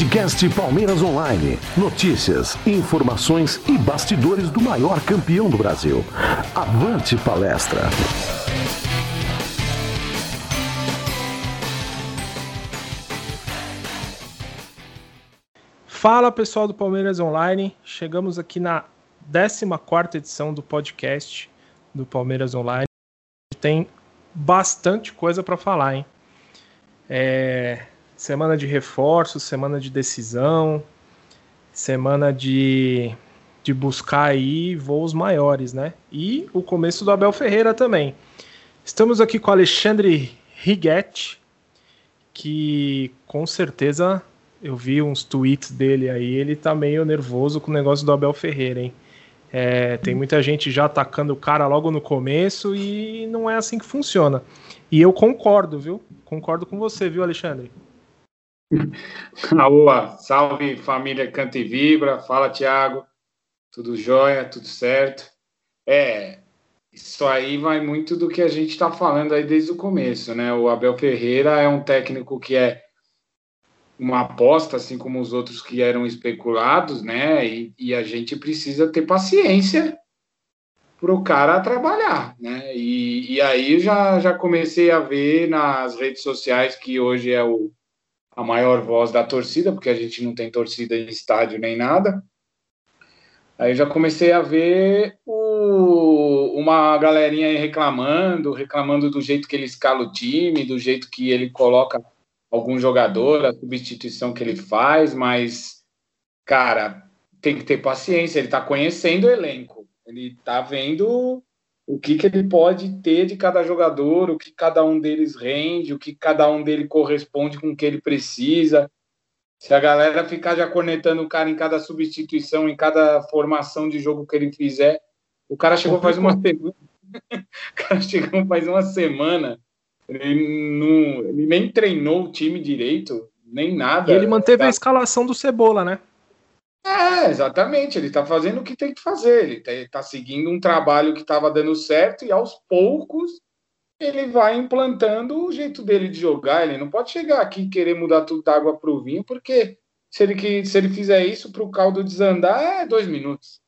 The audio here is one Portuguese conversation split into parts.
Podcast Palmeiras Online. Notícias, informações e bastidores do maior campeão do Brasil. Avante palestra! Fala pessoal do Palmeiras Online, chegamos aqui na 14 edição do podcast do Palmeiras Online. Tem bastante coisa para falar, hein? É, semana de reforço, semana de decisão, semana de, de buscar aí voos maiores, né? E o começo do Abel Ferreira também. Estamos aqui com Alexandre Righetti, que com certeza eu vi uns tweets dele aí, ele tá meio nervoso com o negócio do Abel Ferreira, hein? É, tem muita gente já atacando o cara logo no começo e não é assim que funciona. E eu concordo, viu? Concordo com você, viu, Alexandre? Aoa, salve família Canta e Vibra, fala Tiago, tudo jóia, tudo certo? É, isso aí vai muito do que a gente está falando aí desde o começo, né? O Abel Ferreira é um técnico que é uma aposta, assim como os outros que eram especulados, né? E, e a gente precisa ter paciência para o cara trabalhar, né? E, e aí já, já comecei a ver nas redes sociais que hoje é o a maior voz da torcida, porque a gente não tem torcida em estádio nem nada. Aí já comecei a ver o, uma galerinha aí reclamando, reclamando do jeito que ele escala o time, do jeito que ele coloca algum jogador, a substituição que ele faz, mas, cara, tem que ter paciência, ele tá conhecendo o elenco, ele tá vendo o que, que ele pode ter de cada jogador, o que cada um deles rende, o que cada um dele corresponde com o que ele precisa. Se a galera ficar já cornetando o cara em cada substituição, em cada formação de jogo que ele fizer, o cara chegou faz uma semana. o cara chegou faz uma semana. Ele, não, ele nem treinou o time direito, nem nada. E ele manteve a escalação do Cebola, né? É, exatamente. Ele está fazendo o que tem que fazer. Ele está tá seguindo um trabalho que estava dando certo e aos poucos ele vai implantando o jeito dele de jogar. Ele não pode chegar aqui e querer mudar tudo da água para o vinho, porque se ele, se ele fizer isso para o caldo desandar, é dois minutos.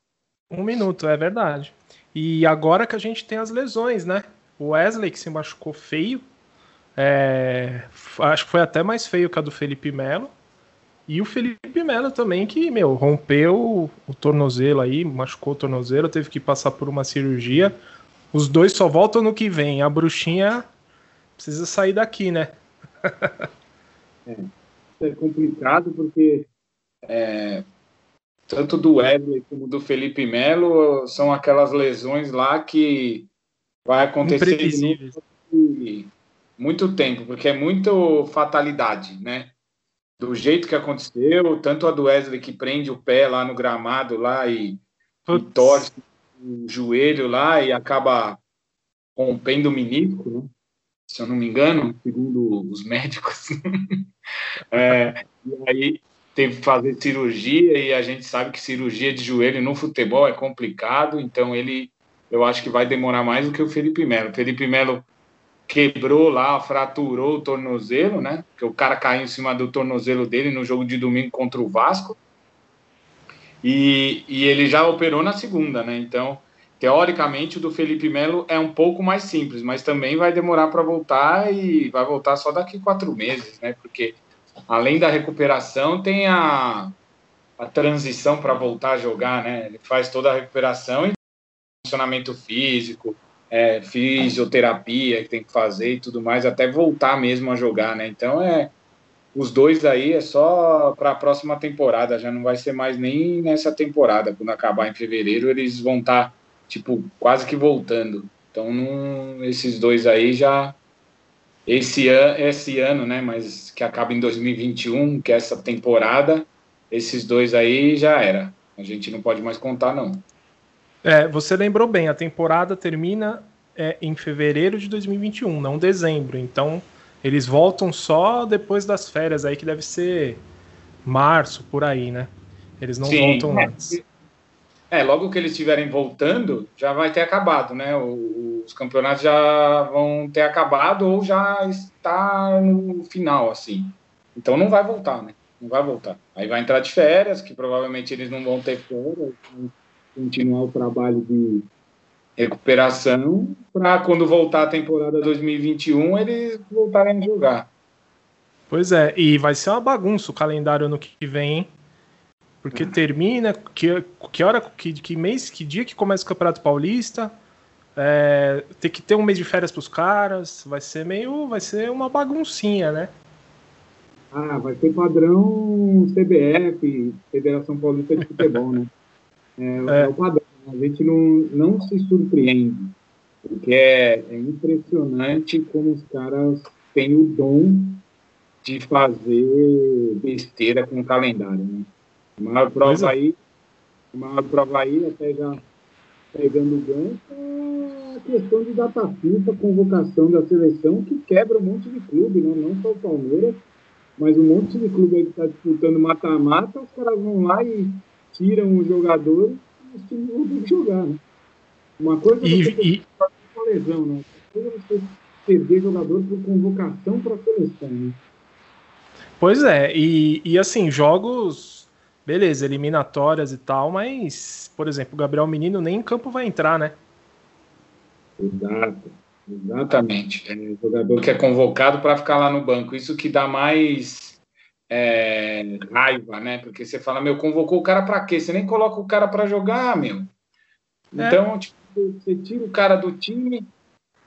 Um minuto, é verdade. E agora que a gente tem as lesões, né? O Wesley que se machucou feio. É, acho que foi até mais feio que a do Felipe Melo. E o Felipe Melo também, que, meu, rompeu o tornozelo aí, machucou o tornozelo, teve que passar por uma cirurgia. Os dois só voltam no que vem. A bruxinha precisa sair daqui, né? é, é complicado porque é, tanto do Wesley como do Felipe Melo são aquelas lesões lá que vai acontecer muito tempo, porque é muito fatalidade, né? Do jeito que aconteceu, tanto a do Wesley que prende o pé lá no gramado lá e, e torce o joelho lá e acaba rompendo o menisco, né? se eu não me engano, segundo os médicos. é, e aí teve que fazer cirurgia e a gente sabe que cirurgia de joelho no futebol é complicado, então ele eu acho que vai demorar mais do que o Felipe Melo. O Felipe Melo quebrou lá, fraturou o tornozelo, né? Que o cara caiu em cima do tornozelo dele no jogo de domingo contra o Vasco. E, e ele já operou na segunda, né? Então, teoricamente, o do Felipe Melo é um pouco mais simples, mas também vai demorar para voltar e vai voltar só daqui quatro meses, né? Porque além da recuperação, tem a, a transição para voltar a jogar, né? Ele faz toda a recuperação e funcionamento físico, é, fisioterapia que tem que fazer e tudo mais, até voltar mesmo a jogar, né? Então é os dois aí é só para a próxima temporada, já não vai ser mais nem nessa temporada, quando acabar em fevereiro eles vão estar tá, tipo quase que voltando. Então não, esses dois aí já esse ano, esse ano, né? Mas que acaba em 2021, que é essa temporada, esses dois aí já era. A gente não pode mais contar não. É, você lembrou bem, a temporada termina é, em fevereiro de 2021, não dezembro. Então, eles voltam só depois das férias aí, que deve ser março, por aí, né? Eles não Sim, voltam é, antes. É, logo que eles estiverem voltando, já vai ter acabado, né? Os campeonatos já vão ter acabado ou já está no final, assim. Então não vai voltar, né? não vai voltar. Aí vai entrar de férias, que provavelmente eles não vão ter férias, continuar o trabalho de recuperação para quando voltar a temporada 2021 eles voltarem a jogar. Pois é, e vai ser uma bagunça o calendário ano que vem, hein? Porque termina, que, que hora, que, que mês, que dia que começa o Campeonato Paulista? É, tem que ter um mês de férias para os caras, vai ser meio, vai ser uma baguncinha, né? Ah, vai ser padrão CBF, Federação Paulista de Futebol, né? É, é. é o padrão. A gente não, não se surpreende, porque é, é impressionante como os caras têm o dom de fazer besteira com o calendário, né? A maior prova é. aí, a maior prova aí, até já pegando o gancho, é a questão de data FIFA, convocação da seleção, que quebra um monte de clube, né? não só o Palmeiras, mas um monte de clube aí que está disputando mata-mata, os caras vão lá e tiram os jogadores e os times vão ter que jogar, né? Uma coisa é e, você e... uma lesão, né? Outra coisa é você perder jogador por convocação para a seleção, né? Pois é, e, e assim, jogos, beleza, eliminatórias e tal, mas, por exemplo, o Gabriel Menino nem em campo vai entrar, né? Exato. Exatamente. É um jogador que é convocado para ficar lá no banco. Isso que dá mais é, raiva, né? Porque você fala, meu, convocou o cara para quê? Você nem coloca o cara para jogar, meu. É. Então, tipo, você tira o cara do time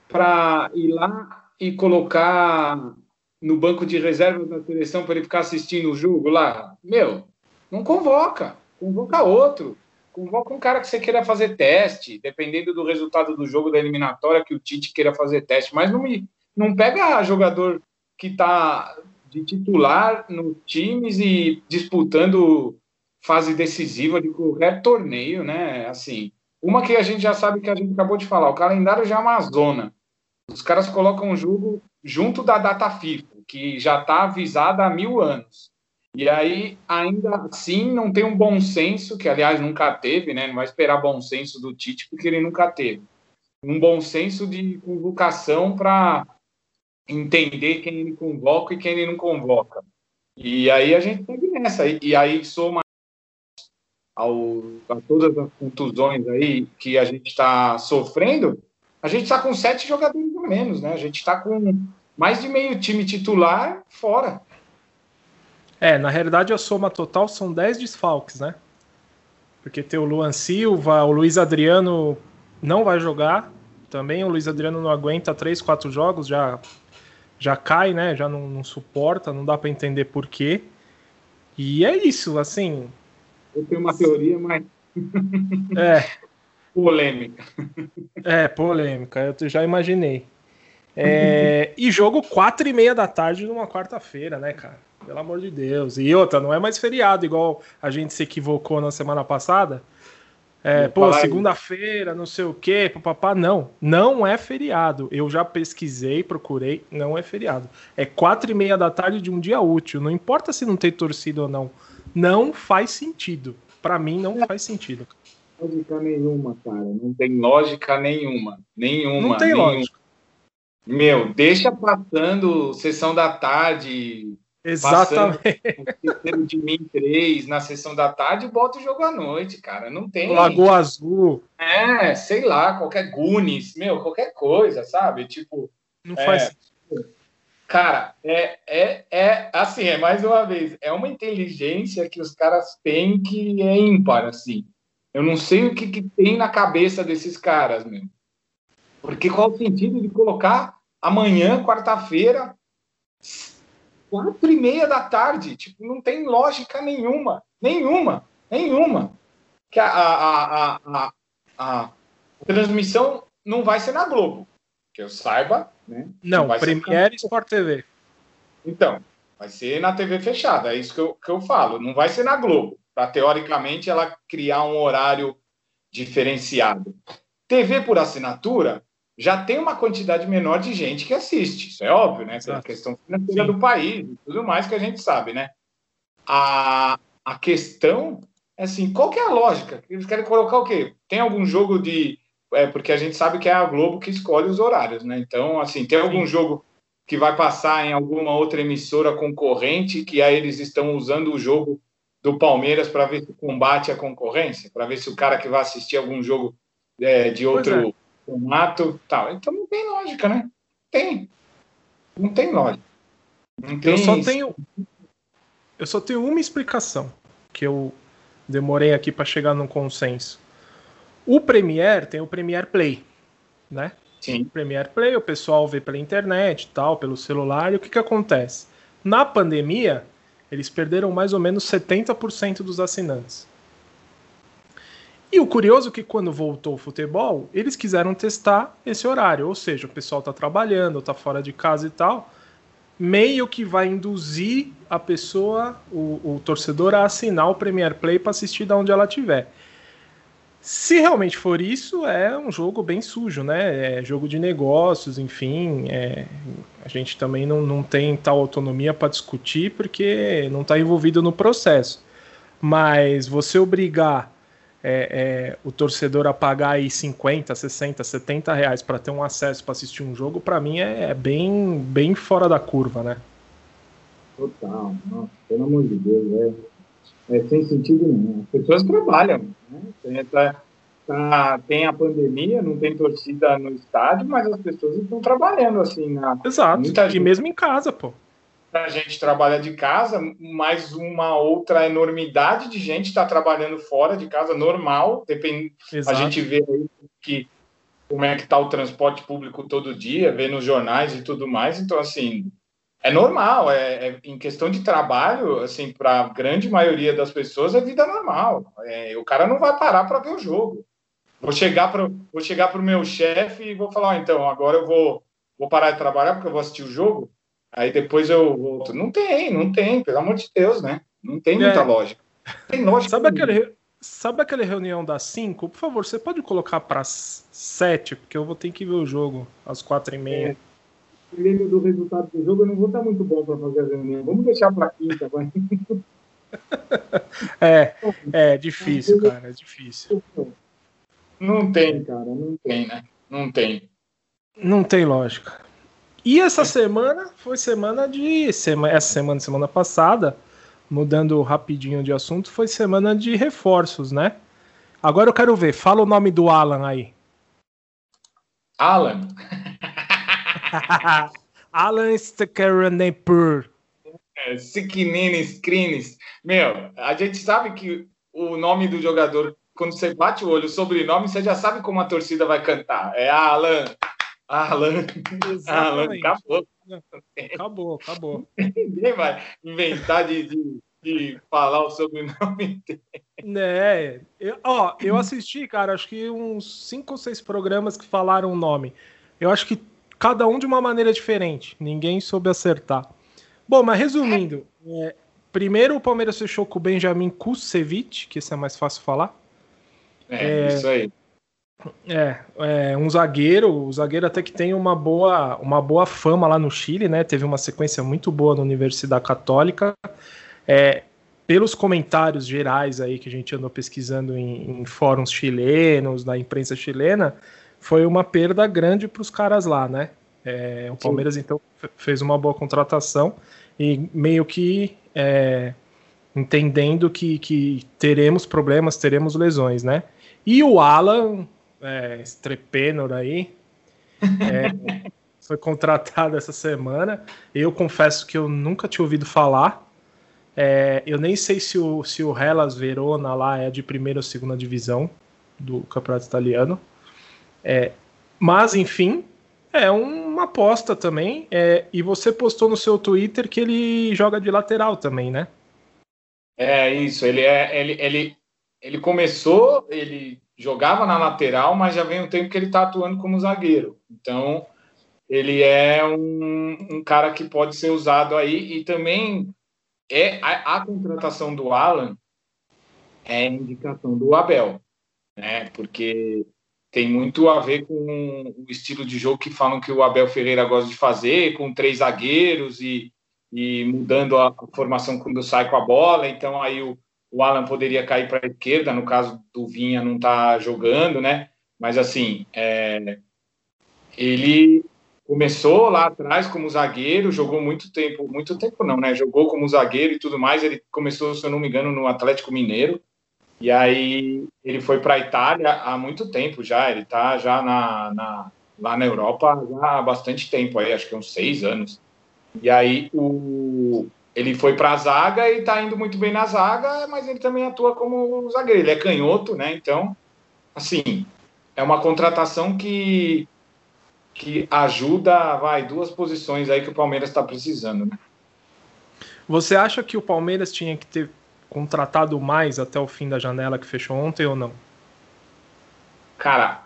para ir lá e colocar no banco de reservas da seleção para ele ficar assistindo o jogo lá. Meu, não convoca. Convoca outro convoca um cara que você queira fazer teste, dependendo do resultado do jogo da eliminatória que o Tite queira fazer teste, mas não me não pega jogador que está de titular nos times e disputando fase decisiva de qualquer torneio, né? Assim, uma que a gente já sabe que a gente acabou de falar, o calendário já é uma zona. Os caras colocam o jogo junto da data FIFA, que já está avisada há mil anos. E aí, ainda assim, não tem um bom senso, que aliás nunca teve, né? Não vai esperar bom senso do Tite, porque ele nunca teve. Um bom senso de convocação para entender quem ele convoca e quem ele não convoca. E aí a gente segue nessa. E aí soma ao, a todas as contusões aí que a gente está sofrendo, a gente está com sete jogadores a menos, né? A gente está com mais de meio time titular fora. É, na realidade a soma total são 10 desfalques, né? Porque tem o Luan Silva, o Luiz Adriano não vai jogar. Também o Luiz Adriano não aguenta 3, 4 jogos, já, já cai, né? Já não, não suporta, não dá para entender por quê. E é isso, assim. Eu tenho uma teoria, mas. é. Polêmica. É, polêmica, eu já imaginei. É, e jogo quatro e meia da tarde numa quarta-feira, né, cara? Pelo amor de Deus. E outra, não é mais feriado, igual a gente se equivocou na semana passada. É, pô, segunda-feira, não sei o quê, papapá. Não, não é feriado. Eu já pesquisei, procurei, não é feriado. É quatro e meia da tarde de um dia útil. Não importa se não tem torcida ou não. Não faz sentido. Para mim, não faz sentido. Lógica nenhuma, cara. Não tem lógica nenhuma. Nenhuma. Não tem nenhuma. lógica. Meu, deixa passando sessão da tarde, Exatamente. de mim três na sessão da tarde bota o jogo à noite, cara. Não tem. Lagoa Azul. É, sei lá, qualquer Gunis, meu, qualquer coisa, sabe? Tipo. Não faz é, sentido. Cara, é, é, é assim, é mais uma vez, é uma inteligência que os caras têm que é ímpar, assim. Eu não sei o que, que tem na cabeça desses caras, meu. Porque qual o sentido de colocar amanhã, quarta-feira, quatro e meia da tarde. Tipo, não tem lógica nenhuma. Nenhuma. Nenhuma. Que a, a, a, a, transmissão não vai ser na Globo. Que eu saiba, né? Não, não Premiere Sport TV. Então, vai ser na TV fechada. É isso que eu, que eu falo. Não vai ser na Globo. Para, teoricamente, ela criar um horário diferenciado. TV por assinatura, já tem uma quantidade menor de gente que assiste. Isso é óbvio, né? Pela questão financeira Sim. do país e tudo mais que a gente sabe, né? A, a questão é assim, qual que é a lógica? Eles querem colocar o quê? Tem algum jogo de... É, porque a gente sabe que é a Globo que escolhe os horários, né? Então, assim, tem algum Sim. jogo que vai passar em alguma outra emissora concorrente, que aí eles estão usando o jogo do Palmeiras para ver se combate a concorrência, para ver se o cara que vai assistir algum jogo é, de outro é. Formato, tal. Então não tem lógica, né? Tem. Não tem lógica. Não tem eu só isso. tenho eu só tenho uma explicação que eu demorei aqui para chegar num consenso. O Premiere tem o Premiere Play, né? Sim. O Premiere Play, o pessoal vê pela internet, tal, pelo celular, e o que que acontece? Na pandemia, eles perderam mais ou menos 70% dos assinantes. E o curioso é que quando voltou o futebol, eles quiseram testar esse horário, ou seja, o pessoal está trabalhando, está fora de casa e tal, meio que vai induzir a pessoa, o, o torcedor, a assinar o Premier Play para assistir da onde ela estiver. Se realmente for isso, é um jogo bem sujo, né? É jogo de negócios, enfim. É... a gente também não, não tem tal autonomia para discutir porque não está envolvido no processo. Mas você obrigar é, é, o torcedor a pagar aí 50, 60, 70 reais para ter um acesso para assistir um jogo, para mim é, é, bem, bem fora da curva, né? Total, nossa, pelo amor de Deus, é, é sem sentido nenhum. As pessoas trabalham, né? Tem, tá, tá, tem a pandemia, não tem torcida no estádio, mas as pessoas estão trabalhando assim. Na, Exato, e mesmo em casa, pô a gente trabalha de casa, mas uma outra enormidade de gente está trabalhando fora de casa, normal. Depende, a gente vê que como é que está o transporte público todo dia, vê nos jornais e tudo mais. Então, assim, é normal. É, é em questão de trabalho, assim, para a grande maioria das pessoas, é vida normal. É, o cara não vai parar para ver o jogo. Vou chegar para vou chegar para o meu chefe e vou falar, oh, então, agora eu vou, vou parar de trabalhar porque eu vou assistir o jogo aí depois eu volto. Não tem, não tem, pelo amor de Deus, né? Não tem muita é. lógica. tem lógica. Sabe aquele, sabe aquela reunião das 5? Por favor, você pode colocar para 7, porque eu vou ter que ver o jogo às 4 e meia. É. Dependendo do resultado do jogo, eu não vou estar muito bom para fazer a reunião. Vamos deixar para quinta, vai. é, é difícil, cara, é difícil. Não tem, cara, não tem, né? Não tem. Não tem lógica. E essa semana foi semana de. Essa semana, semana passada, mudando rapidinho de assunto, foi semana de reforços, né? Agora eu quero ver, fala o nome do Alan aí. Alan? Alan Stekaranepur. É, Sikinines, Crines. Meu, a gente sabe que o nome do jogador, quando você bate o olho, o sobrenome, você já sabe como a torcida vai cantar. É Alan. Alan. Alan, acabou. Acabou, acabou. Ninguém vai inventar de, de, de falar o sobrenome dele. É, eu, ó, eu assisti, cara, acho que uns cinco ou seis programas que falaram o nome. Eu acho que cada um de uma maneira diferente. Ninguém soube acertar. Bom, mas resumindo, é, primeiro o Palmeiras fechou com o Benjamin Kusevich, que esse é mais fácil falar. É, é isso aí. É, é, um zagueiro, o zagueiro até que tem uma boa, uma boa fama lá no Chile, né? Teve uma sequência muito boa na Universidade Católica. É, pelos comentários gerais aí que a gente andou pesquisando em, em fóruns chilenos, na imprensa chilena, foi uma perda grande para os caras lá, né? É, o Palmeiras Sim. então fez uma boa contratação e meio que é, entendendo que, que teremos problemas, teremos lesões, né? E o Alan é, Strepenor aí. É, foi contratado essa semana. Eu confesso que eu nunca tinha ouvido falar. É, eu nem sei se o, se o Hellas Verona lá é de primeira ou segunda divisão do campeonato italiano. É, mas, enfim, é uma aposta também. É, e você postou no seu Twitter que ele joga de lateral também, né? É isso. Ele é ele, ele, ele começou, ele jogava na lateral, mas já vem um tempo que ele está atuando como zagueiro. Então, ele é um, um, cara que pode ser usado aí e também é a, a contratação do Alan é indicação do Abel, né? Porque tem muito a ver com o estilo de jogo que falam que o Abel Ferreira gosta de fazer, com três zagueiros e, e mudando a formação quando sai com a bola. Então aí o, o Alan poderia cair para a esquerda, no caso do Vinha não tá jogando, né? Mas assim, é, ele começou lá atrás como zagueiro, jogou muito tempo, muito tempo não, né? Jogou como zagueiro e tudo mais. Ele começou, se eu não me engano, no Atlético Mineiro. E aí ele foi para a Itália há muito tempo já. Ele está já na, na, lá na Europa há bastante tempo, aí, acho que uns seis anos. E aí o, ele foi para a zaga e está indo muito bem na zaga, mas ele também atua como zagueiro. Ele é canhoto, né? Então, assim, é uma contratação que que ajuda, vai, duas posições aí que o Palmeiras está precisando, né? Você acha que o Palmeiras tinha que ter contratado mais até o fim da janela que fechou ontem ou não? Cara,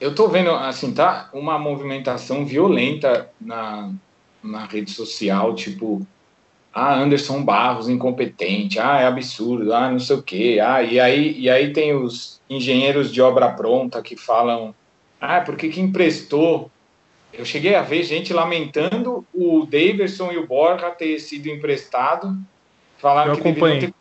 eu tô vendo, assim, tá uma movimentação violenta na, na rede social, tipo, ah, Anderson Barros incompetente, ah, é absurdo, ah, não sei o quê, ah, e aí, e aí tem os engenheiros de obra pronta que falam, ah, porque que emprestou eu cheguei a ver gente lamentando o Daverson e o Borja ter sido emprestado, falaram que deveriam ter,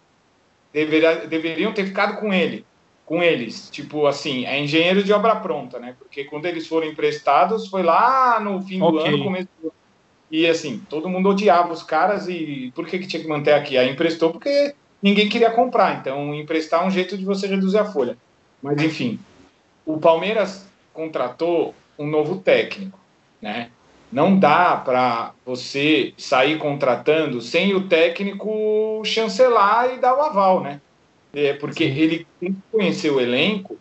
deveria, deveriam ter ficado com ele, com eles, tipo assim, é engenheiro de obra pronta, né? Porque quando eles foram emprestados foi lá no fim do okay. ano, começo do ano. E assim, todo mundo odiava os caras e por que, que tinha que manter aqui? Aí emprestou porque ninguém queria comprar, então emprestar é um jeito de você reduzir a folha. Mas enfim, o Palmeiras contratou um novo técnico né? Não dá para você sair contratando sem o técnico chancelar e dar o aval, né? É, porque Sim. ele tem que conhecer o elenco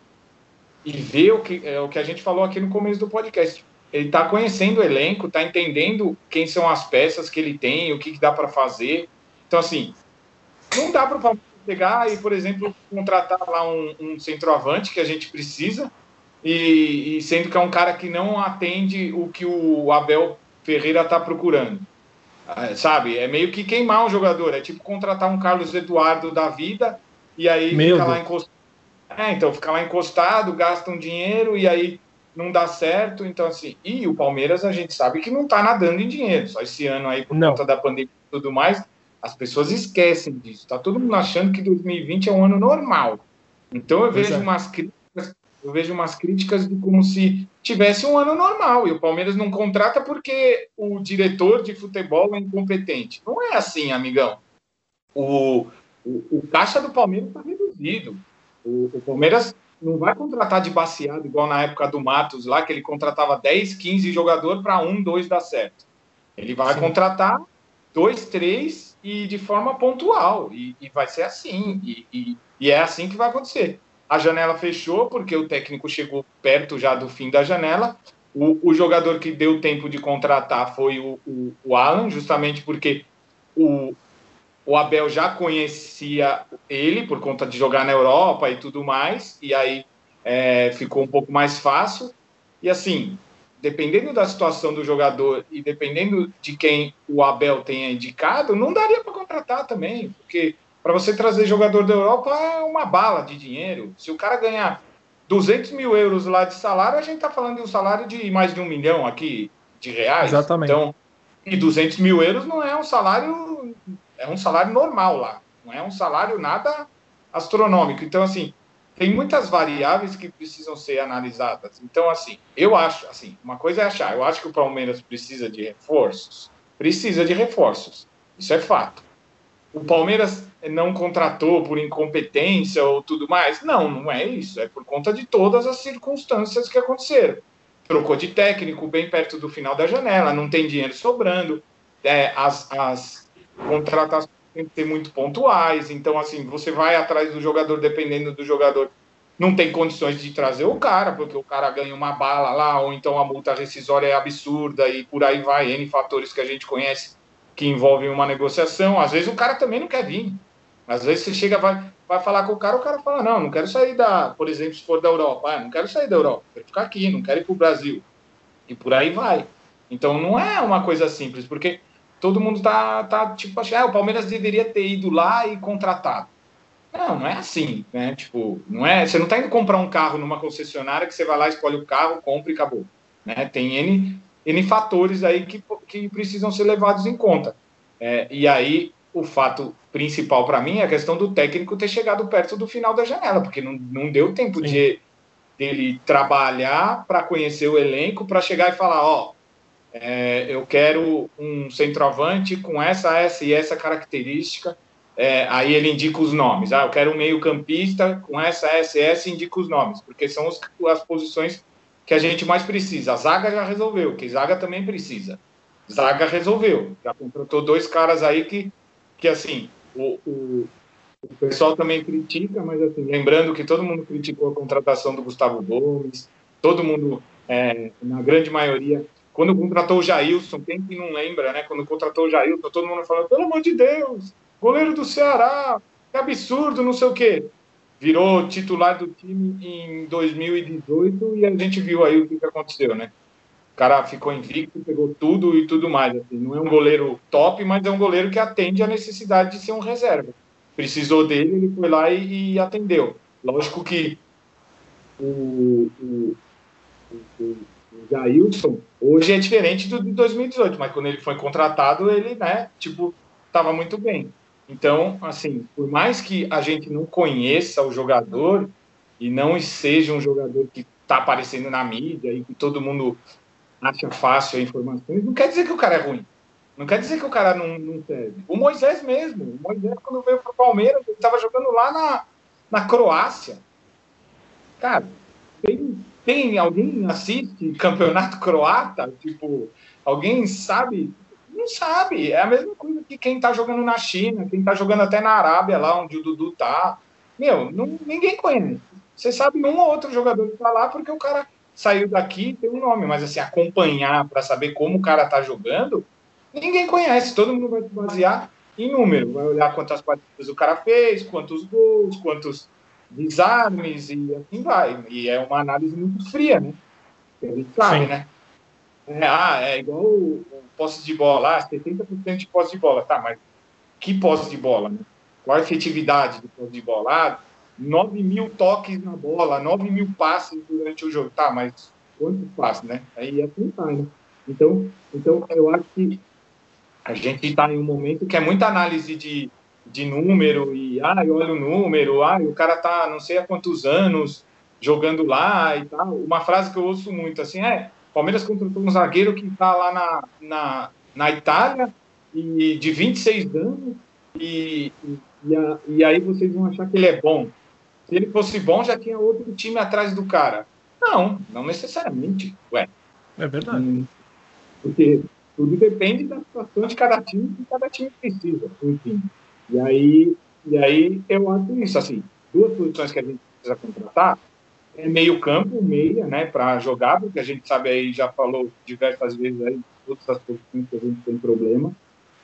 e ver o que, é, o que a gente falou aqui no começo do podcast. Ele está conhecendo o elenco, está entendendo quem são as peças que ele tem, o que, que dá para fazer. Então, assim, não dá para pegar e, por exemplo, contratar lá um, um centroavante que a gente precisa, e, e, sendo que é um cara que não atende o que o Abel Ferreira está procurando. Ah, sabe? É meio que queimar um jogador. É tipo contratar um Carlos Eduardo da vida e aí Meu fica lá encostado. É, então fica lá encostado, gasta um dinheiro e aí não dá certo. Então, assim, e o Palmeiras a gente sabe que não está nadando em dinheiro. Só esse ano aí, por não. conta da pandemia e tudo mais, as pessoas esquecem disso. Tá todo mundo achando que 2020 é um ano normal. Então eu vejo é. umas críticas eu vejo umas críticas de como se tivesse um ano normal e o Palmeiras não contrata porque o diretor de futebol é incompetente. Não é assim, amigão. O, o, o caixa do Palmeiras está reduzido. O, o, Palmeiras não vai contratar de baseado, igual na época do Matos, lá que ele contratava 10, 15 jogadores para um, dois dar certo. Ele vai Sim. contratar dois, três e de forma pontual. E, e vai ser assim. E, e, e é assim que vai acontecer. A janela fechou porque o técnico chegou perto já do fim da janela. O, o jogador que deu tempo de contratar foi o, o, o Alan, justamente porque o, o Abel já conhecia ele por conta de jogar na Europa e tudo mais, e aí é, ficou um pouco mais fácil. E assim, dependendo da situação do jogador e dependendo de quem o Abel tenha indicado, não daria para contratar também, porque para você trazer jogador da Europa é uma bala de dinheiro. Se o cara ganhar 200 mil euros lá de salário, a gente está falando de um salário de mais de um milhão aqui de reais. Exatamente. Então, e 200 mil euros não é um salário, é um salário normal lá. Não é um salário nada astronômico. Então, assim, tem muitas variáveis que precisam ser analisadas. Então, assim, eu acho, assim, uma coisa é achar, eu acho que o Palmeiras precisa de reforços, precisa de reforços. Isso é fato. O Palmeiras não contratou por incompetência ou tudo mais. Não, não é isso. É por conta de todas as circunstâncias que aconteceram. Trocou de técnico bem perto do final da janela, não tem dinheiro sobrando, é, as, as contratações têm que ser muito pontuais. Então, assim, você vai atrás do jogador, dependendo do jogador, não tem condições de trazer o cara, porque o cara ganha uma bala lá, ou então a multa rescisória é absurda e por aí vai, N fatores que a gente conhece que envolvem uma negociação. Às vezes o cara também não quer vir. Às vezes você chega, vai, vai falar com o cara, o cara fala, não, não quero sair da, por exemplo, se for da Europa, ah, não quero sair da Europa, quero ficar aqui, não quero ir para o Brasil. E por aí vai. Então não é uma coisa simples, porque todo mundo tá, tá tipo, achando, ah, o Palmeiras deveria ter ido lá e contratado. Não, não é assim, né? Tipo, não é, você não está indo comprar um carro numa concessionária que você vai lá, escolhe o carro, compra e acabou. Né? Tem N, N fatores aí que, que precisam ser levados em conta. É, e aí o fato principal para mim é a questão do técnico ter chegado perto do final da janela, porque não, não deu tempo de dele trabalhar para conhecer o elenco, para chegar e falar, ó, é, eu quero um centroavante com essa, essa e essa característica. É, aí ele indica os nomes. Ah, eu quero um meio-campista com essa, essa e essa, indica os nomes, porque são os, as posições que a gente mais precisa. A zaga já resolveu, que zaga também precisa. Zaga resolveu. Já contratou dois caras aí que, que assim, o, o, o pessoal também critica, mas assim, lembrando que todo mundo criticou a contratação do Gustavo Gomes, todo mundo, é, na grande maioria, quando contratou o Jailson, quem que não lembra, né? Quando contratou o Jailson, todo mundo falou, pelo amor de Deus, goleiro do Ceará, que absurdo, não sei o quê. Virou titular do time em 2018 e a gente viu aí o que, que aconteceu, né? O cara ficou invicto, pegou tudo e tudo mais. Assim. Não é um goleiro top, mas é um goleiro que atende à necessidade de ser um reserva. Precisou dele, ele foi lá e, e atendeu. Lógico que o, o Jailson, hoje é diferente do de 2018, mas quando ele foi contratado, ele, né, tipo, estava muito bem. Então, assim, por mais que a gente não conheça o jogador e não seja um jogador que está aparecendo na mídia e que todo mundo acha fácil a informações, não quer dizer que o cara é ruim. Não quer dizer que o cara não, não serve. O Moisés mesmo. O Moisés, quando veio para o Palmeiras, ele estava jogando lá na, na Croácia. Cara, tem tem alguém assiste campeonato croata? Tipo, alguém sabe? Não sabe. É a mesma coisa que quem tá jogando na China, quem tá jogando até na Arábia, lá onde o Dudu tá. Meu, não, ninguém conhece. Você sabe um ou outro jogador que tá lá porque o cara saiu daqui e tem um nome, mas assim, acompanhar para saber como o cara tá jogando, ninguém conhece. Todo mundo vai se basear em número, vai olhar quantas partidas o cara fez, quantos gols, quantos desarmes e assim vai. E é uma análise muito fria, né? A gente sabe, Sim. né? É, ah, é igual o, o posse de bola, ah, 70% de posse de bola. Tá, mas que posse de bola, né? Qual a efetividade do posse de bola? Ah, 9 mil toques na bola, 9 mil passes durante o jogo. Tá, mas quantos passes, né? Aí é tentar, né? Então, então, eu acho que a gente está em um momento que é muita análise de de número e ah, olha o número, ah, o cara tá não sei há quantos anos jogando lá e tal. Uma frase que eu ouço muito assim é: Palmeiras contratou um zagueiro que está lá na, na, na Itália e de 26 anos e, e, a, e aí vocês vão achar que ele é bom. Se ele fosse bom, já tinha outro time atrás do cara. Não, não necessariamente. Ué. É verdade. Hum, porque tudo depende da situação de cada time que cada time precisa, enfim. E aí, e aí eu acho isso, assim, duas posições que a gente precisa contratar é meio campo, meia, né, para jogar, porque a gente sabe aí, já falou diversas vezes aí, todas as posições que a gente tem problema,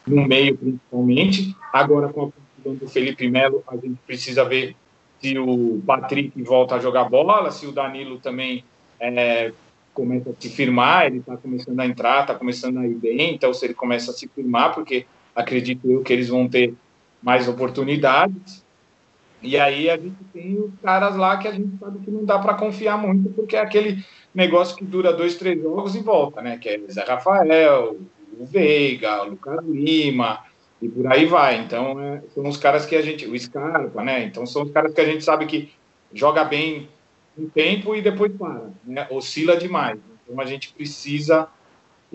no meio principalmente. Agora, com a posição do Felipe Melo, a gente precisa ver se o Patrick volta a jogar bola, se o Danilo também é, começa a se firmar, ele está começando a entrar, está começando a ir bem, então se ele começa a se firmar, porque acredito eu que eles vão ter mais oportunidades. E aí a gente tem os caras lá que a gente sabe que não dá para confiar muito, porque é aquele negócio que dura dois, três jogos e volta, né? Que é Zé Rafael, o Veiga, o Lucas Lima e por aí vai. Então é, são os caras que a gente, o Scarpa, né? Então são os caras que a gente sabe que joga bem um tempo e depois para, né? Oscila demais. Então a gente precisa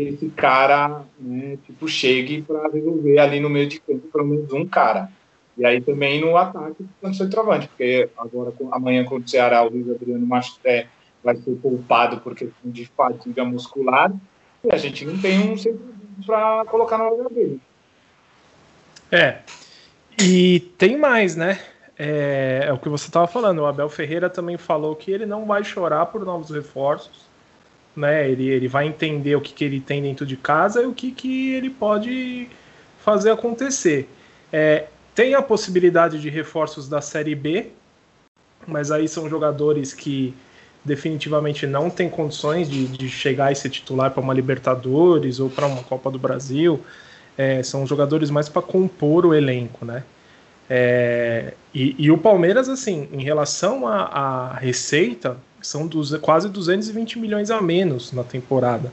esse cara, né, tipo, chegue para resolver ali no meio de campo pelo menos um cara. E aí também no ataque, quando centroavante, porque agora, amanhã contra o Ceará, o Luiz Adriano Masté vai ser poupado por questão de fadiga muscular, e a gente não tem um para colocar no lugar dele. É, e tem mais, né? É, é o que você estava falando, o Abel Ferreira também falou que ele não vai chorar por novos reforços, né? Ele, ele vai entender o que, que ele tem dentro de casa e o que, que ele pode fazer acontecer. É, tem a possibilidade de reforços da Série B, mas aí são jogadores que definitivamente não têm condições de, de chegar e ser titular para uma Libertadores ou para uma Copa do Brasil. É, são jogadores mais para compor o elenco, né? É, e, e, o Palmeiras, assim, em relação à receita, são dos, quase 220 milhões a menos na temporada.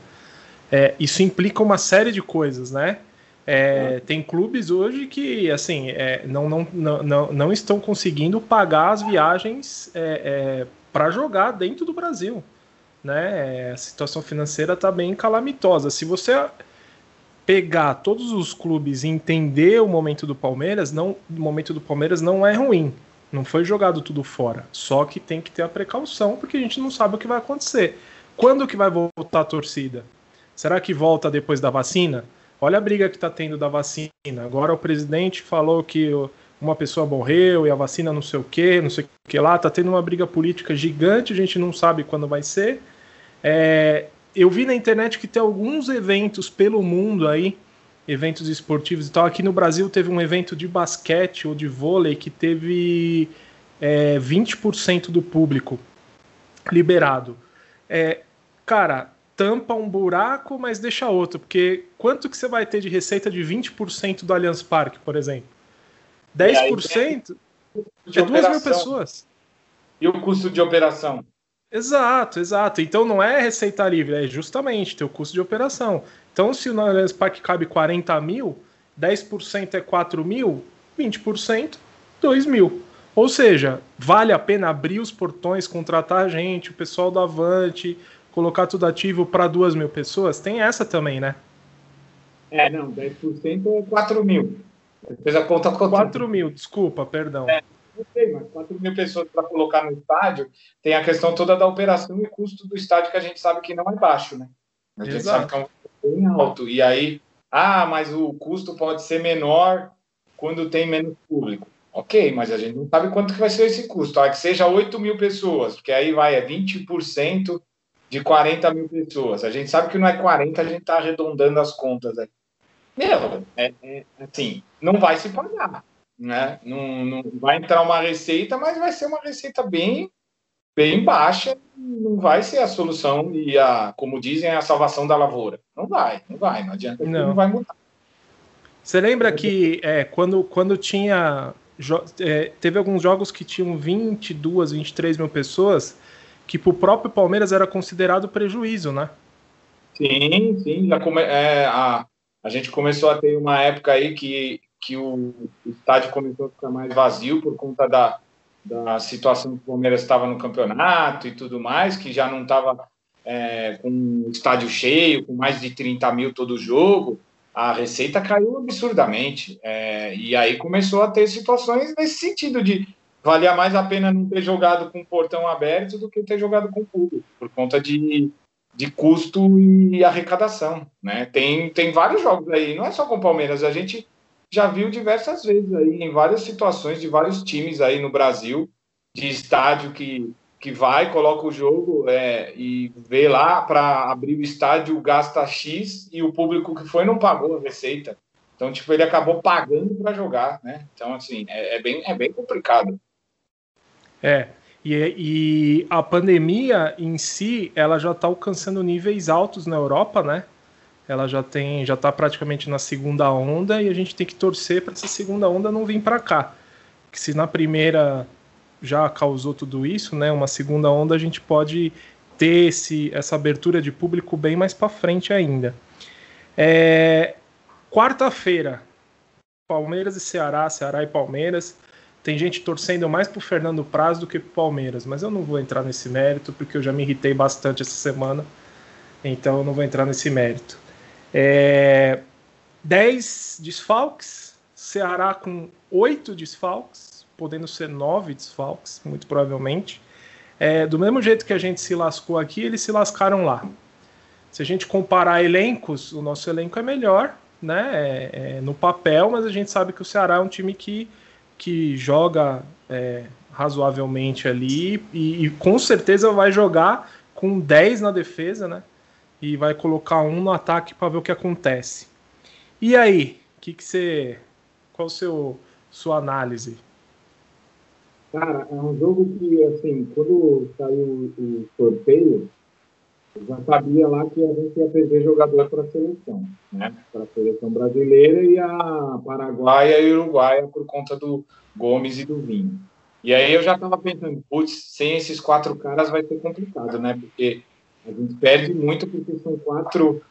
É, isso implica uma série de coisas, né? É, tem clubes hoje que assim é, não, não, não, não estão conseguindo pagar as viagens é, é para jogar dentro do Brasil. né? A situação financeira está bem calamitosa. Se você pegar todos os clubes e entender o momento do Palmeiras, não, o momento do Palmeiras não é ruim. Não foi jogado tudo fora. Só que tem que ter a precaução, porque a gente não sabe o que vai acontecer. Quando que vai voltar a torcida? Será que volta depois da vacina? Olha a briga que está tendo da vacina. Agora o presidente falou que uma pessoa morreu e a vacina não sei o que, não sei o que lá. Tá tendo uma briga política gigante, a gente não sabe quando vai ser. É, eu vi na internet que tem alguns eventos pelo mundo aí, eventos esportivos e tal. Aqui no Brasil teve um evento de basquete ou de vôlei que teve é, 20% do público liberado. É, cara, tampa um buraco, mas deixa outro, porque quanto que você vai ter de receita de 20% do Allianz Parque, por exemplo? 10% de é duas mil pessoas. E o custo de operação? Exato, exato. Então não é receita livre, é justamente teu custo de operação. Então, se no Allianz Parque cabe 40 mil, 10% é 4 mil, 20%, 2 mil. Ou seja, vale a pena abrir os portões, contratar a gente, o pessoal do Avante, colocar tudo ativo para 2 mil pessoas? Tem essa também, né? É, não, 10% é 4 mil. Fez a conta 4 mil, desculpa, perdão. É, não sei, mas 4 mil pessoas para colocar no estádio, tem a questão toda da operação e custo do estádio que a gente sabe que não é baixo, né? A gente Exato. sabe que é um bem alto. E aí, ah, mas o custo pode ser menor quando tem menos público. Ok, mas a gente não sabe quanto que vai ser esse custo. Ah, que seja 8 mil pessoas, porque aí vai, é 20% de 40 mil pessoas. A gente sabe que não é 40, a gente está arredondando as contas aí. Meu, é, é, assim, não vai se pagar né? Não, não vai entrar uma receita, mas vai ser uma receita bem bem baixa, não vai ser a solução e a, como dizem, a salvação da lavoura. Não vai, não vai, não adianta, não, não vai mudar. Você lembra que é, quando, quando tinha. É, teve alguns jogos que tinham 22, 23 mil pessoas, que para o próprio Palmeiras era considerado prejuízo, né? Sim, sim. Já come, é, a, a gente começou a ter uma época aí que que o, estádio começou a ficar mais vazio por conta da, da situação que o Palmeiras estava no campeonato e tudo mais, que já não estava é, com o estádio cheio, com mais de 30 mil todo jogo, a receita caiu absurdamente. É, e aí começou a ter situações nesse sentido de valia mais a pena não ter jogado com o portão aberto do que ter jogado com o público, por conta de, de custo e arrecadação. Né? Tem, tem vários jogos aí, não é só com o Palmeiras, a gente já viu diversas vezes aí, em várias situações de vários times aí no Brasil, de estádio que, que vai, coloca o jogo é, e vê lá para abrir o estádio, gasta X e o público que foi não pagou a receita. Então, tipo, ele acabou pagando para jogar, né? Então, assim, é, é, bem, é bem complicado. É, e, e a pandemia em si, ela já está alcançando níveis altos na Europa, né? Ela já tem já está praticamente na segunda onda e a gente tem que torcer para essa segunda onda não vir para cá. Que se na primeira já causou tudo isso, né, uma segunda onda a gente pode ter esse, essa abertura de público bem mais para frente ainda. É, Quarta-feira, Palmeiras e Ceará, Ceará e Palmeiras. Tem gente torcendo mais pro Fernando Praz do que pro Palmeiras, mas eu não vou entrar nesse mérito porque eu já me irritei bastante essa semana. Então eu não vou entrar nesse mérito. É, 10 desfalques, Ceará com 8 desfalques, podendo ser 9 desfalques, muito provavelmente. É, do mesmo jeito que a gente se lascou aqui, eles se lascaram lá. Se a gente comparar elencos, o nosso elenco é melhor, né? É, é, no papel, mas a gente sabe que o Ceará é um time que, que joga é, razoavelmente ali e, e, com certeza vai jogar com 10 na defesa, né? E vai colocar um no ataque para ver o que acontece. E aí, que que você, qual seu sua análise? Cara, é um jogo que assim, quando saiu o sorteio, eu já sabia lá que a gente ia perder jogador para a seleção, né? Para a seleção brasileira e a paraguaia e uruguaia por conta do Gomes e do Vinho. E aí eu já estava pensando, putz, sem esses quatro caras vai ser complicado, né? Porque a gente perde muito porque são quatro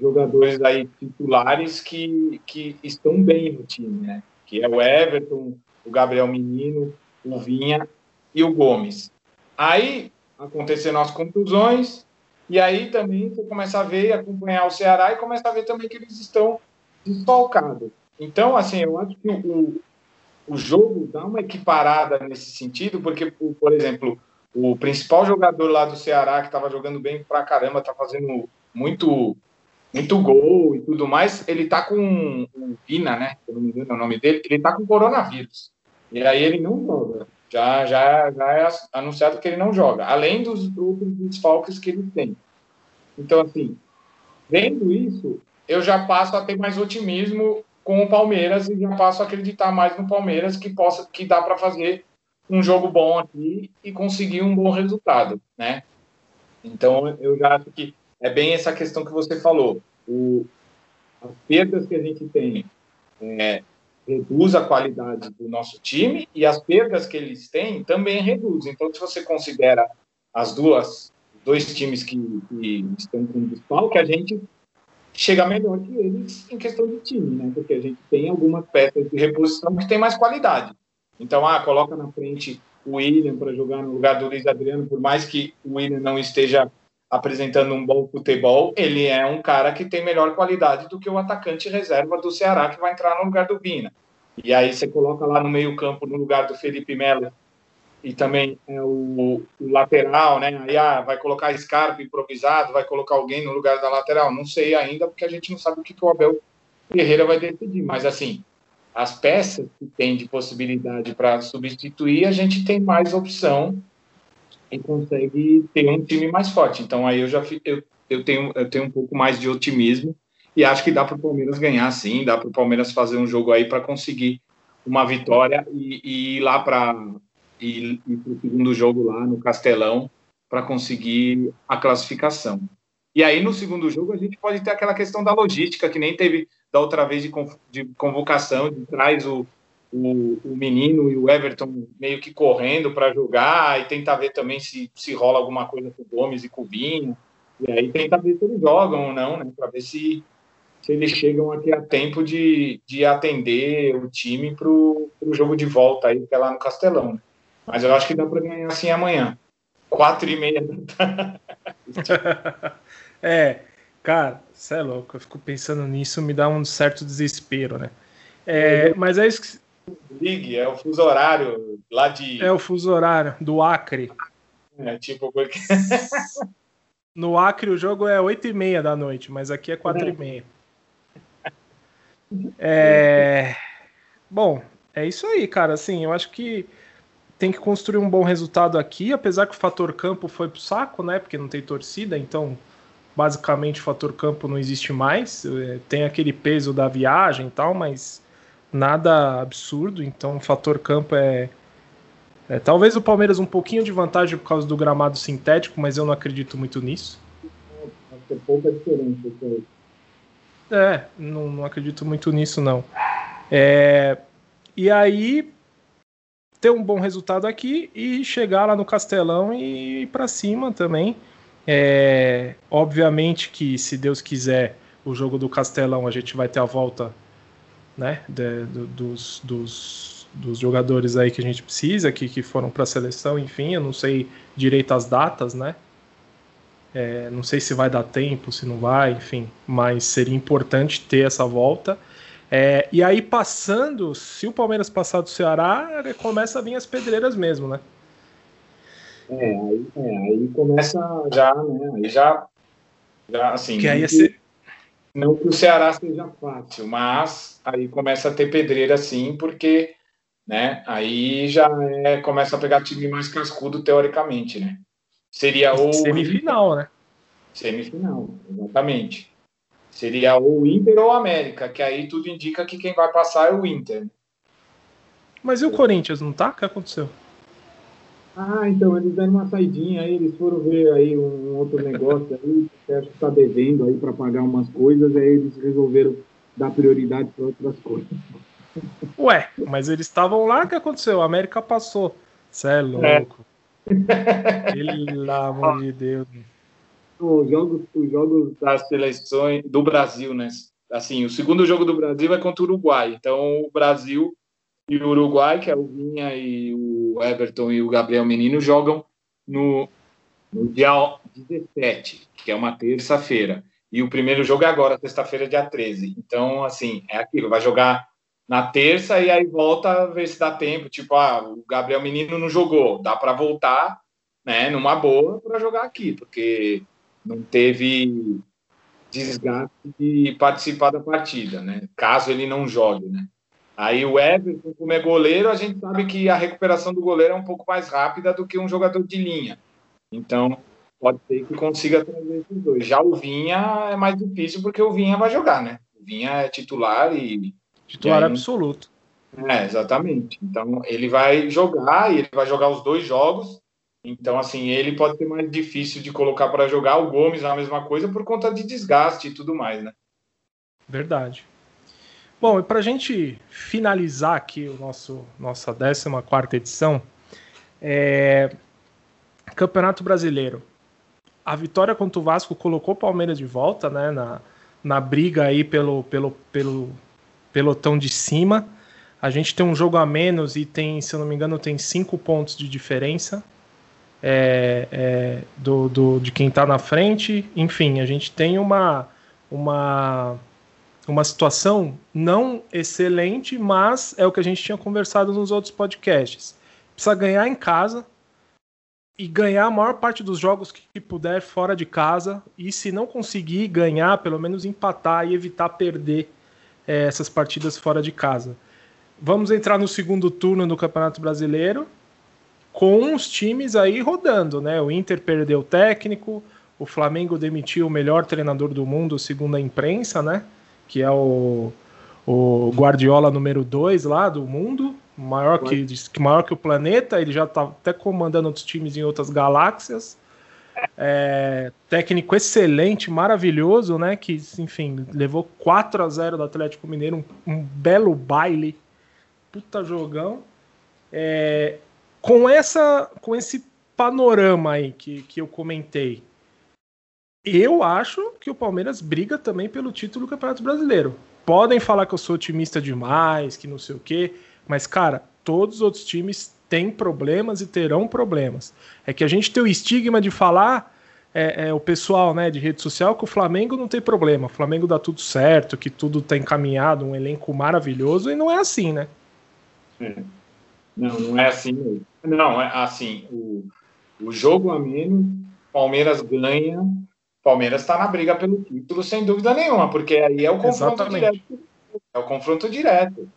jogadores aí titulares que, que estão bem no time, né? Que é o Everton, o Gabriel Menino, o Vinha e o Gomes. Aí aconteceram as contusões E aí também você começa a ver, acompanhar o Ceará e começa a ver também que eles estão desfalcados. Então, assim, eu acho que o, o jogo dá uma equiparada nesse sentido, porque, por exemplo, o principal jogador lá do Ceará, que estava jogando bem pra caramba, tá fazendo muito muito gol e tudo mais, ele tá com o Vina, né? Se não me engano é o nome dele, ele tá com coronavírus. E aí ele não joga. Já, já, já é anunciado que ele não joga, além dos outros desfalques que ele tem. Então, assim, vendo isso, eu já passo a ter mais otimismo com o Palmeiras e já passo a acreditar mais no Palmeiras que possa que dá para fazer um jogo bom aqui e conseguir um bom resultado, né? Então eu já acho que é bem essa questão que você falou. O, as perdas que a gente tem é, reduz a qualidade do nosso time e as perdas que eles têm também reduzem. Então, se você considera as duas dois times que, que estão com que a gente chega melhor que eles em questão de time, né? Porque a gente tem algumas peças de reposição que tem mais qualidade. Então, ah, coloca na frente o William para jogar no lugar do Luiz Adriano, por mais que o William não esteja apresentando um bom futebol, ele é um cara que tem melhor qualidade do que o atacante reserva do Ceará que vai entrar no lugar do Vina. E aí você coloca lá no meio-campo, no lugar do Felipe Melo, e também é o, o, lateral, né? Aí ah, vai colocar Scarpa improvisado, vai colocar alguém no lugar da lateral. Não sei ainda, porque a gente não sabe o que, que o Abel Ferreira vai decidir. Mas assim, as peças que tem de possibilidade para substituir, a gente tem mais opção e consegue ter um time mais forte. Então aí eu já eu, eu tenho eu tenho um pouco mais de otimismo e acho que dá para o Palmeiras ganhar sim, dá para o Palmeiras fazer um jogo aí para conseguir uma vitória e, e ir lá para e o segundo jogo lá no Castelão para conseguir a classificação. E aí, no segundo jogo, a gente pode ter aquela questão da logística, que nem teve da outra vez de, de convocação, de traz o, o, o, menino e o Everton meio que correndo para jogar, e tentar ver também se, se rola alguma coisa com o Gomes e com o Binho, e aí tentar ver se eles jogam ou não, né, para ver se, se eles chegam aqui a tempo de, de atender o time para o jogo de volta aí, que é lá no Castelão. Né? Mas eu acho que dá para ganhar assim amanhã. Quatro e meia É, cara, você é louco. Eu fico pensando nisso, me dá um certo desespero, né? É, mas é isso que. Ligue, é o fuso horário lá de. É o fuso horário do Acre. É, tipo, porque. no Acre o jogo é 8 e meia da noite, mas aqui é 4 é. e meia. É... Bom, é isso aí, cara. Assim, eu acho que tem que construir um bom resultado aqui, apesar que o fator campo foi pro saco, né? Porque não tem torcida, então basicamente o fator campo não existe mais. É, tem aquele peso da viagem e tal, mas nada absurdo. Então o fator campo é, é talvez o Palmeiras um pouquinho de vantagem por causa do gramado sintético, mas eu não acredito muito nisso. É pouca diferença. É, não, não acredito muito nisso não. É, e aí ter um bom resultado aqui e chegar lá no Castelão e ir para cima também. É, obviamente que, se Deus quiser, o jogo do Castelão a gente vai ter a volta né, de, de, dos, dos, dos, jogadores aí que a gente precisa, que, que foram para a seleção, enfim, eu não sei direito as datas, né? É, não sei se vai dar tempo, se não vai, enfim, mas seria importante ter essa volta. É, e aí, passando, se o Palmeiras passar do Ceará, começa a vir as pedreiras mesmo, né? É, aí, é, aí começa já, né? Aí já, já assim. Que aí ser... Não que o Ceará seja fácil, mas aí começa a ter pedreira sim, porque né? Aí já é, começa a pegar time mais cascudo teoricamente, né? Seria o semifinal, né? Semifinal, exatamente. Seria ou Inter ou América, que aí tudo indica que quem vai passar é o Inter. Mas e o Corinthians, não tá? O que aconteceu? Ah, então eles deram uma saidinha aí, eles foram ver aí um outro negócio aí, que acho que tá devendo aí para pagar umas coisas, aí eles resolveram dar prioridade para outras coisas. Ué, mas eles estavam lá, o que aconteceu? A América passou. Cê é louco. É. Pelo amor de Deus os jogos, os jogos das seleções do Brasil, né? Assim, o segundo jogo do Brasil é contra o Uruguai. Então, o Brasil e o Uruguai, que é o Vinha e o Everton e o Gabriel Menino, jogam no, no dia 17, que é uma terça-feira. E o primeiro jogo é agora, sexta-feira, dia 13. Então, assim, é aquilo, vai jogar na terça e aí volta a ver se dá tempo. Tipo, ah, o Gabriel Menino não jogou, dá para voltar, né, numa boa para jogar aqui, porque não teve desgaste de participar da partida, né? Caso ele não jogue, né? Aí o Everton, como é goleiro, a gente sabe que a recuperação do goleiro é um pouco mais rápida do que um jogador de linha. Então, pode ser que consiga trazer esses dois. Já o Vinha é mais difícil porque o Vinha vai jogar, né? O Vinha é titular e. Titular e aí, absoluto. É, exatamente. Então, ele vai jogar e ele vai jogar os dois jogos. Então, assim, ele pode ser mais difícil de colocar para jogar. O Gomes a mesma coisa por conta de desgaste e tudo mais, né? Verdade. Bom, e para a gente finalizar aqui o nosso nossa 14 edição, é... Campeonato Brasileiro. A vitória contra o Vasco colocou o Palmeiras de volta, né, na, na briga aí pelo, pelo, pelo pelotão de cima. A gente tem um jogo a menos e tem, se eu não me engano, tem cinco pontos de diferença é, é, do, do, de quem está na frente. Enfim, a gente tem uma, uma, uma situação não excelente, mas é o que a gente tinha conversado nos outros podcasts. Precisa ganhar em casa e ganhar a maior parte dos jogos que puder fora de casa. E se não conseguir ganhar, pelo menos empatar e evitar perder é, essas partidas fora de casa. Vamos entrar no segundo turno do Campeonato Brasileiro com os times aí rodando, né? O Inter perdeu o técnico, o Flamengo demitiu o melhor treinador do mundo, segundo a imprensa, né? Que é o, o Guardiola número 2 lá do mundo, maior que, maior que o planeta, ele já tá até comandando outros times em outras galáxias. É, técnico excelente, maravilhoso, né? Que, enfim, levou 4 a 0 do Atlético Mineiro, um, um belo baile, puta jogão. É, com essa com esse panorama aí que, que eu comentei, eu acho que o Palmeiras briga também pelo título do Campeonato Brasileiro. Podem falar que eu sou otimista demais, que não sei o quê, mas, cara, todos os outros times têm problemas e terão problemas. É que a gente tem o estigma de falar, é, é, o pessoal né, de rede social, que o Flamengo não tem problema, o Flamengo dá tudo certo, que tudo está encaminhado, um elenco maravilhoso, e não é assim, né? É. Não, não é assim. Não, é assim, o, o jogo a menos, Palmeiras ganha, Palmeiras está na briga pelo título, sem dúvida nenhuma, porque aí é o confronto Exatamente. direto. É o confronto direto.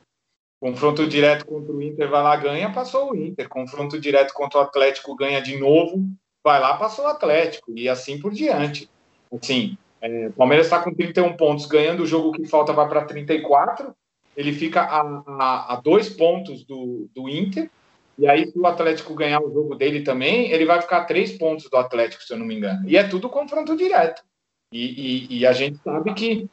Confronto direto contra o Inter, vai lá, ganha, passou o Inter. Confronto direto contra o Atlético, ganha de novo, vai lá, passou o Atlético. E assim por diante. Assim, é, Palmeiras está com 31 pontos, ganhando o jogo que falta vai para 34 ele fica a, a, a dois pontos do, do Inter, e aí, se o Atlético ganhar o jogo dele também, ele vai ficar a três pontos do Atlético, se eu não me engano. E é tudo confronto direto. E, e, e, a gente sabe que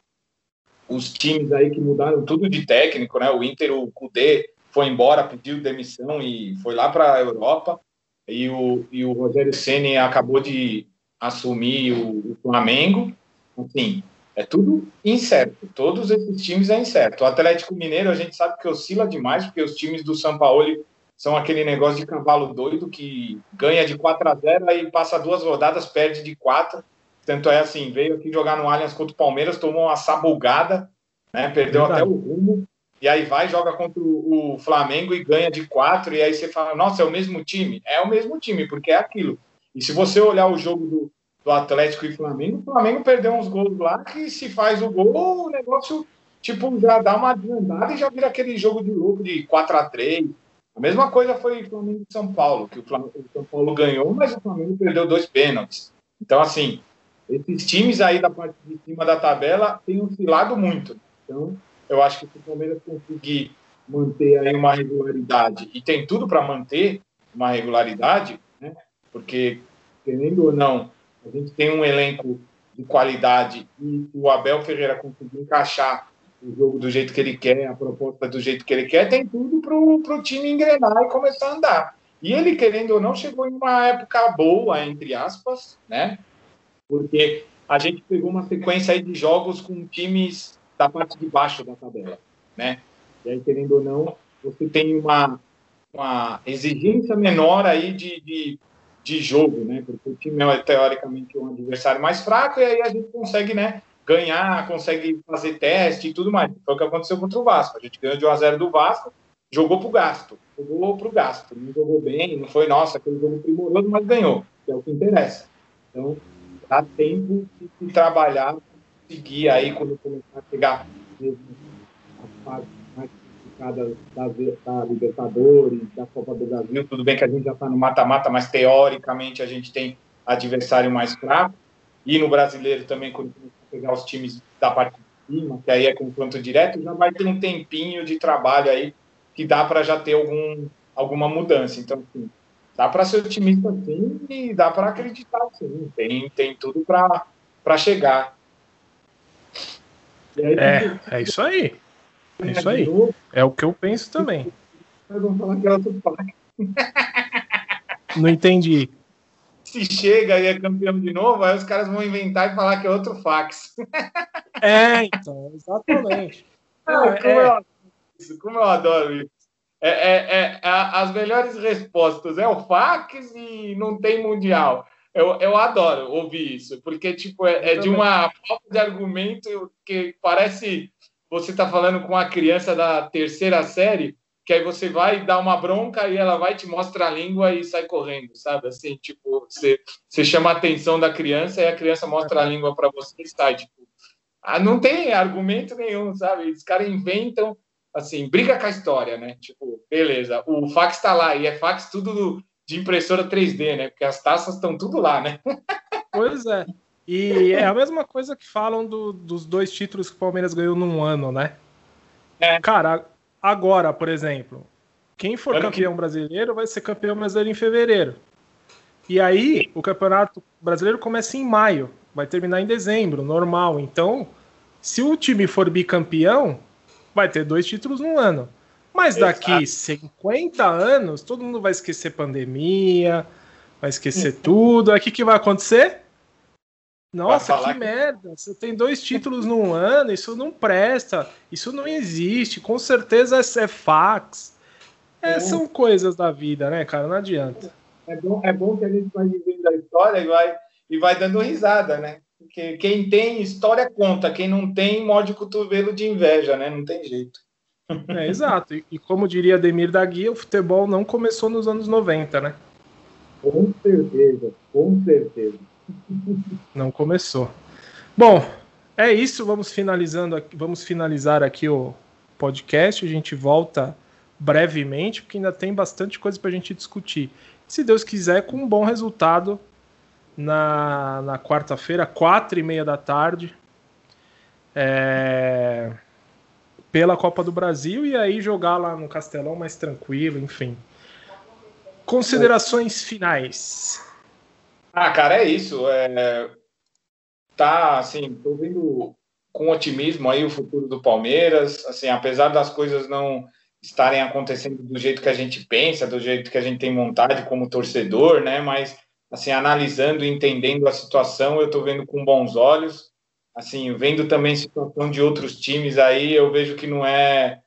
os times aí que mudaram tudo de técnico, né? O Inter, o Cudê foi embora, pediu demissão e foi lá para a Europa. E o, e o Rogério Ceni acabou de assumir o, o Flamengo. Assim, é tudo incerto. Todos esses times é incerto. O Atlético Mineiro a gente sabe que oscila demais, porque os times do São Paulo são aquele negócio de cavalo doido que ganha de 4 a 0 aí passa duas rodadas, perde de 4. Tanto é assim, veio aqui jogar no Allianz contra o Palmeiras, tomou uma sabugada, né? Perdeu Verdade. até o rumo. E aí vai, joga contra o Flamengo e ganha de 4. E aí você fala, nossa, é o mesmo time? É o mesmo time, porque é aquilo. E se você olhar o jogo do, do Atlético e Flamengo, o Flamengo perdeu uns gols lá que se faz o gol, o negócio tipo já dá uma adiantada e já vira aquele jogo de louco de 4 a 3 A mesma coisa foi o Flamengo e São Paulo, que o, Flamengo, São Paulo ganhou, mas o Flamengo perdeu dois pênaltis. Então, assim, esses times aí da parte de cima da tabela têm oscilado muito. Então, eu acho que se o Palmeiras conseguir manter aí uma regularidade, e tem tudo para manter uma regularidade, né? porque, querendo ou não, a gente tem um elenco de qualidade e o Abel Ferreira conseguiu encaixar o jogo do jeito que ele quer, a proposta do jeito que ele quer, tem tudo para o time engrenar e começar a andar. E ele, querendo ou não, chegou em uma época boa, entre aspas, né? Porque a gente pegou uma sequência aí de jogos com times da parte de baixo da tabela, né? E aí, querendo ou não, você tem uma, uma exigência menor aí de, de de jogo, né? Porque o time é teoricamente um adversário mais fraco e aí a gente consegue, né? Ganhar, consegue fazer teste e tudo mais. Foi o que aconteceu contra o Vasco. A gente ganhou de 1 a 0 do Vasco, jogou pro gasto, jogou pro gasto. Não jogou bem, não foi nossa, aquele jogo primoroso, mas ganhou, que é o que interessa. Então, dá tempo de, trabalhar, seguir aí quando começar a pegar as partes mais complicadas da, da Libertadores, da Copa do Brasil. Tudo bem que a gente já está no mata-mata, mas teoricamente a gente tem adversário mais fraco. E no brasileiro também, quando a pegar os times da parte de cima, que aí é confronto direto, já vai ter um tempinho de trabalho aí que dá para já ter algum, alguma mudança. Então, assim, dá para ser otimista sim e dá para acreditar sim. Tem, tem tudo para chegar. Aí, é, é isso aí. É isso aí. É o que eu penso também. Não entendi. Se chega e é campeão de novo, aí os caras vão inventar e falar que é outro fax. É, então, exatamente. Ah, como, é. Eu, como eu adoro isso. É, é, é, é, as melhores respostas é o fax e não tem mundial. Eu, eu adoro ouvir isso, porque tipo é, é de uma falta de argumento que parece você está falando com uma criança da terceira série, que aí você vai dar uma bronca e ela vai te mostra a língua e sai correndo, sabe? Assim, tipo, você, você chama a atenção da criança e a criança mostra a língua para você e sai, tipo, ah, não tem argumento nenhum, sabe? Os caras inventam assim, briga com a história, né? Tipo, beleza, o fax está lá e é fax tudo do, de impressora 3D, né? Porque as taças estão tudo lá, né? Pois é. E é a mesma coisa que falam do, dos dois títulos que o Palmeiras ganhou num ano, né? É. Cara, agora, por exemplo, quem for ano campeão que... brasileiro vai ser campeão brasileiro em fevereiro. E aí, o campeonato brasileiro começa em maio, vai terminar em dezembro, normal. Então, se o time for bicampeão, vai ter dois títulos no ano. Mas daqui Exato. 50 anos, todo mundo vai esquecer pandemia, vai esquecer tudo. Aí o que, que vai acontecer? Nossa, que, que merda! Você tem dois títulos num ano, isso não presta, isso não existe, com certeza é, é fax. É, é. São coisas da vida, né, cara? Não adianta. É bom, é bom que a gente vai vivendo a história e vai, e vai dando risada, né? Porque quem tem história conta, quem não tem, morde o cotovelo de inveja, né? Não tem jeito. É, exato. E, e, como diria Ademir da Guia, o futebol não começou nos anos 90, né? Com certeza, com certeza. Não começou. Bom, é isso. Vamos finalizando, vamos finalizar aqui o podcast. A gente volta brevemente, porque ainda tem bastante coisa para a gente discutir. Se Deus quiser, com um bom resultado na, na quarta-feira, quatro e meia da tarde, é, pela Copa do Brasil e aí jogar lá no Castelão mais tranquilo, enfim. Considerações finais. Ah, cara, é isso. É, tá, assim, tô vendo com otimismo aí o futuro do Palmeiras. Assim, apesar das coisas não estarem acontecendo do jeito que a gente pensa, do jeito que a gente tem vontade como torcedor, né? Mas assim, analisando e entendendo a situação, eu estou vendo com bons olhos. Assim, vendo também situação de outros times aí, eu vejo que não é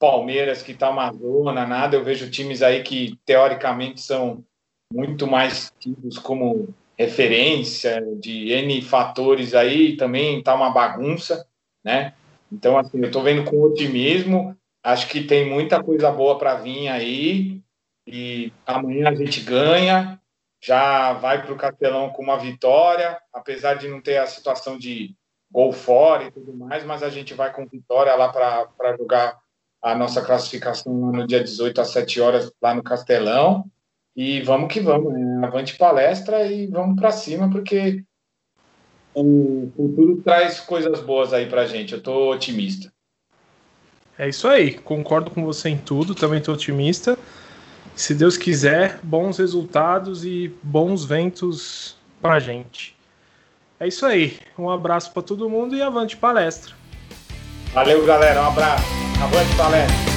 Palmeiras que está uma zona, nada. Eu vejo times aí que, teoricamente, são muito mais tidos como referência de N fatores aí, também está uma bagunça, né? Então, assim, eu estou vendo com otimismo. Acho que tem muita coisa boa para vir aí. E amanhã a gente ganha já vai para o Castelão com uma vitória, apesar de não ter a situação de gol fora e tudo mais, mas a gente vai com vitória lá para jogar a nossa classificação no dia 18 às 7 horas lá no Castelão. E vamos que vamos, né? avante palestra e vamos para cima, porque o futuro traz coisas boas aí para a gente. Eu estou otimista. É isso aí, concordo com você em tudo, também estou otimista se Deus quiser, bons resultados e bons ventos para gente. É isso aí. Um abraço para todo mundo e avante palestra. Valeu, galera. Um abraço. Avante palestra.